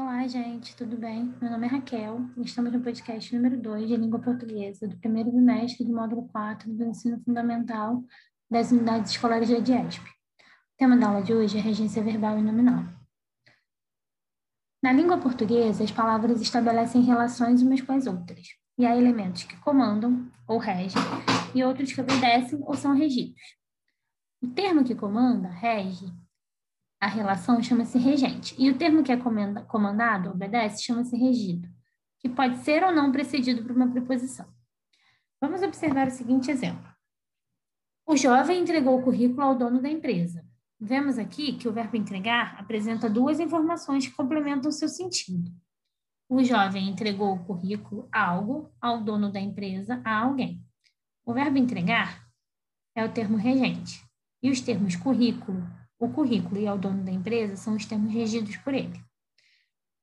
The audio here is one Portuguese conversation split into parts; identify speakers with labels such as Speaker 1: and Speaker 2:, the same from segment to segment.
Speaker 1: Olá, gente, tudo bem? Meu nome é Raquel e estamos no podcast número 2 de Língua Portuguesa do primeiro bimestre do módulo 4 do Ensino Fundamental das Unidades Escolares da DIESP. O tema da aula de hoje é regência verbal e nominal. Na língua portuguesa, as palavras estabelecem relações umas com as outras, e há elementos que comandam ou regem e outros que obedecem ou são regidos. O termo que comanda, rege, a relação chama-se regente. E o termo que é comandado, obedece, chama-se regido, que pode ser ou não precedido por uma preposição. Vamos observar o seguinte exemplo. O jovem entregou o currículo ao dono da empresa. Vemos aqui que o verbo entregar apresenta duas informações que complementam seu sentido. O jovem entregou o currículo algo ao dono da empresa a alguém. O verbo entregar é o termo regente. E os termos currículo, o currículo e ao dono da empresa são os termos regidos por ele.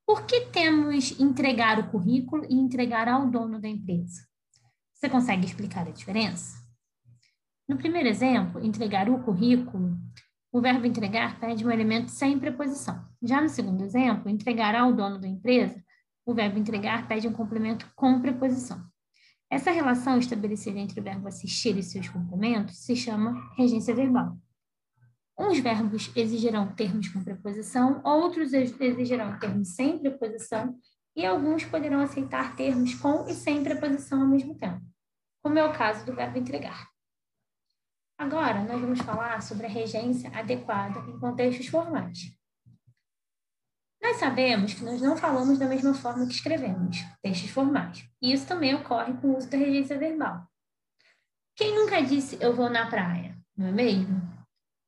Speaker 1: Por que temos entregar o currículo e entregar ao dono da empresa? Você consegue explicar a diferença? No primeiro exemplo, entregar o currículo, o verbo entregar pede um elemento sem preposição. Já no segundo exemplo, entregar ao dono da empresa, o verbo entregar pede um complemento com preposição. Essa relação estabelecida entre o verbo assistir e seus complementos se chama regência verbal. Uns verbos exigirão termos com preposição, outros exigirão termos sem preposição, e alguns poderão aceitar termos com e sem preposição ao mesmo tempo, como é o caso do verbo entregar. Agora, nós vamos falar sobre a regência adequada em contextos formais. Nós sabemos que nós não falamos da mesma forma que escrevemos, textos formais, e isso também ocorre com o uso da regência verbal. Quem nunca disse eu vou na praia, não é mesmo?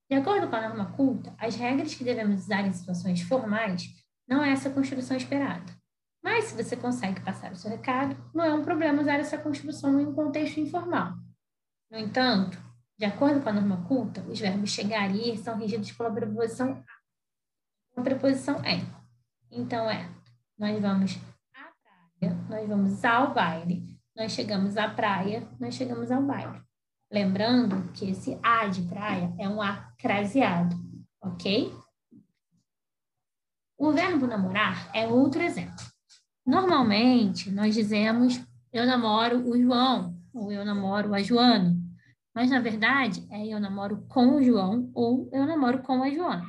Speaker 1: De acordo com a norma culta, as regras que devemos usar em situações formais não é essa construção esperada. Mas se você consegue passar o seu recado, não é um problema usar essa construção em um contexto informal. No entanto, de acordo com a norma culta, os verbos chegar e ir são regidos pela preposição a, a preposição em. Então é, nós vamos à praia, nós vamos ao baile, nós chegamos à praia, nós chegamos ao baile. Lembrando que esse A de praia é um A craseado, ok? O verbo namorar é outro exemplo. Normalmente, nós dizemos eu namoro o João ou eu namoro a Joana, mas na verdade é eu namoro com o João ou eu namoro com a Joana.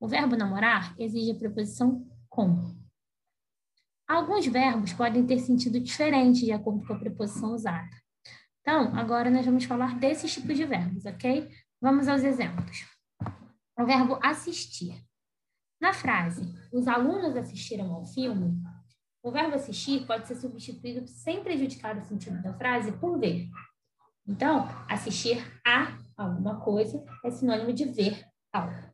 Speaker 1: O verbo namorar exige a preposição com. Alguns verbos podem ter sentido diferente de acordo com a preposição usada. Então, agora nós vamos falar desses tipos de verbos, ok? Vamos aos exemplos. O verbo assistir. Na frase, os alunos assistiram ao filme, o verbo assistir pode ser substituído sem prejudicar o sentido da frase por ver. Então, assistir a alguma coisa é sinônimo de ver algo.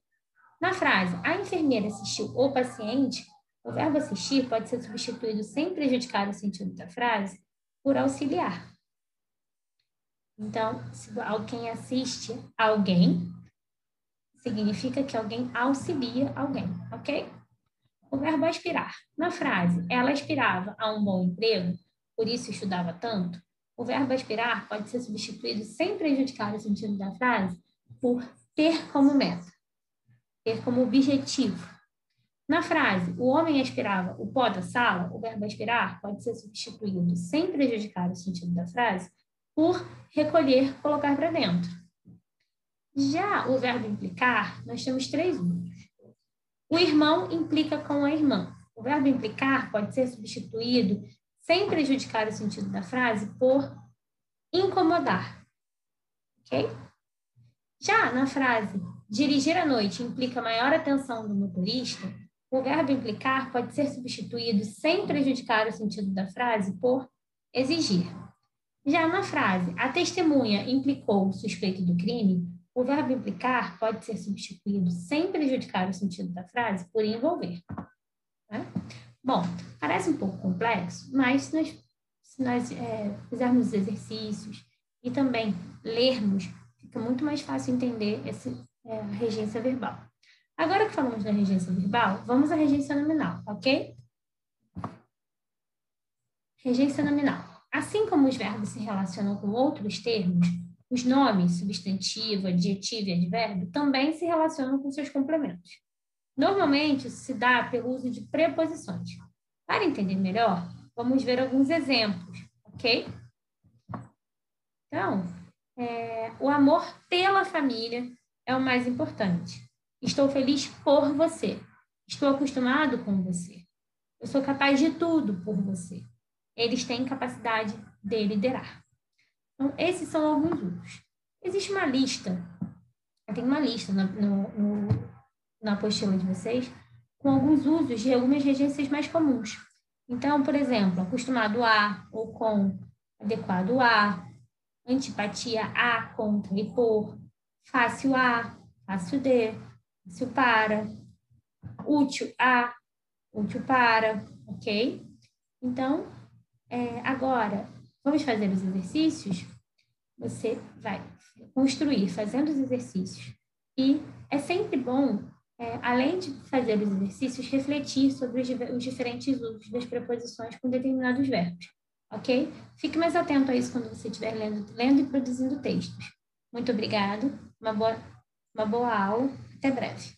Speaker 1: Na frase, a enfermeira assistiu o paciente, o verbo assistir pode ser substituído sem prejudicar o sentido da frase por auxiliar. Então, se alguém assiste alguém, significa que alguém auxilia alguém, ok? O verbo aspirar. Na frase, ela aspirava a um bom emprego, por isso estudava tanto, o verbo aspirar pode ser substituído sem prejudicar o sentido da frase por ter como meta, ter como objetivo. Na frase, o homem aspirava o pó da sala, o verbo aspirar pode ser substituído sem prejudicar o sentido da frase por recolher, colocar para dentro. Já o verbo implicar, nós temos três usos. O irmão implica com a irmã. O verbo implicar pode ser substituído, sem prejudicar o sentido da frase, por incomodar. Ok? Já na frase dirigir à noite implica maior atenção do motorista, o verbo implicar pode ser substituído, sem prejudicar o sentido da frase, por exigir. Já na frase, a testemunha implicou o suspeito do crime, o verbo implicar pode ser substituído sem prejudicar o sentido da frase por envolver. Né? Bom, parece um pouco complexo, mas se nós, se nós é, fizermos os exercícios e também lermos, fica muito mais fácil entender essa é, regência verbal. Agora que falamos da regência verbal, vamos à regência nominal, ok? Regência nominal. Assim como os verbos se relacionam com outros termos, os nomes, substantivo, adjetivo e advérbio, também se relacionam com seus complementos. Normalmente, isso se dá pelo uso de preposições. Para entender melhor, vamos ver alguns exemplos, ok? Então, é, o amor pela família é o mais importante. Estou feliz por você. Estou acostumado com você. Eu sou capaz de tudo por você. Eles têm capacidade de liderar. Então, esses são alguns usos. Existe uma lista, tem uma lista no, no, no, na apostila de vocês, com alguns usos de algumas regências mais comuns. Então, por exemplo, acostumado a ou com, adequado a, antipatia a, contra e por, fácil a, fácil de, fácil para, útil a, útil para, ok? Então, é, agora, vamos fazer os exercícios? Você vai construir fazendo os exercícios. E é sempre bom, é, além de fazer os exercícios, refletir sobre os, os diferentes usos das preposições com determinados verbos ok? Fique mais atento a isso quando você estiver lendo, lendo e produzindo textos. Muito obrigado, uma boa, uma boa aula, até breve.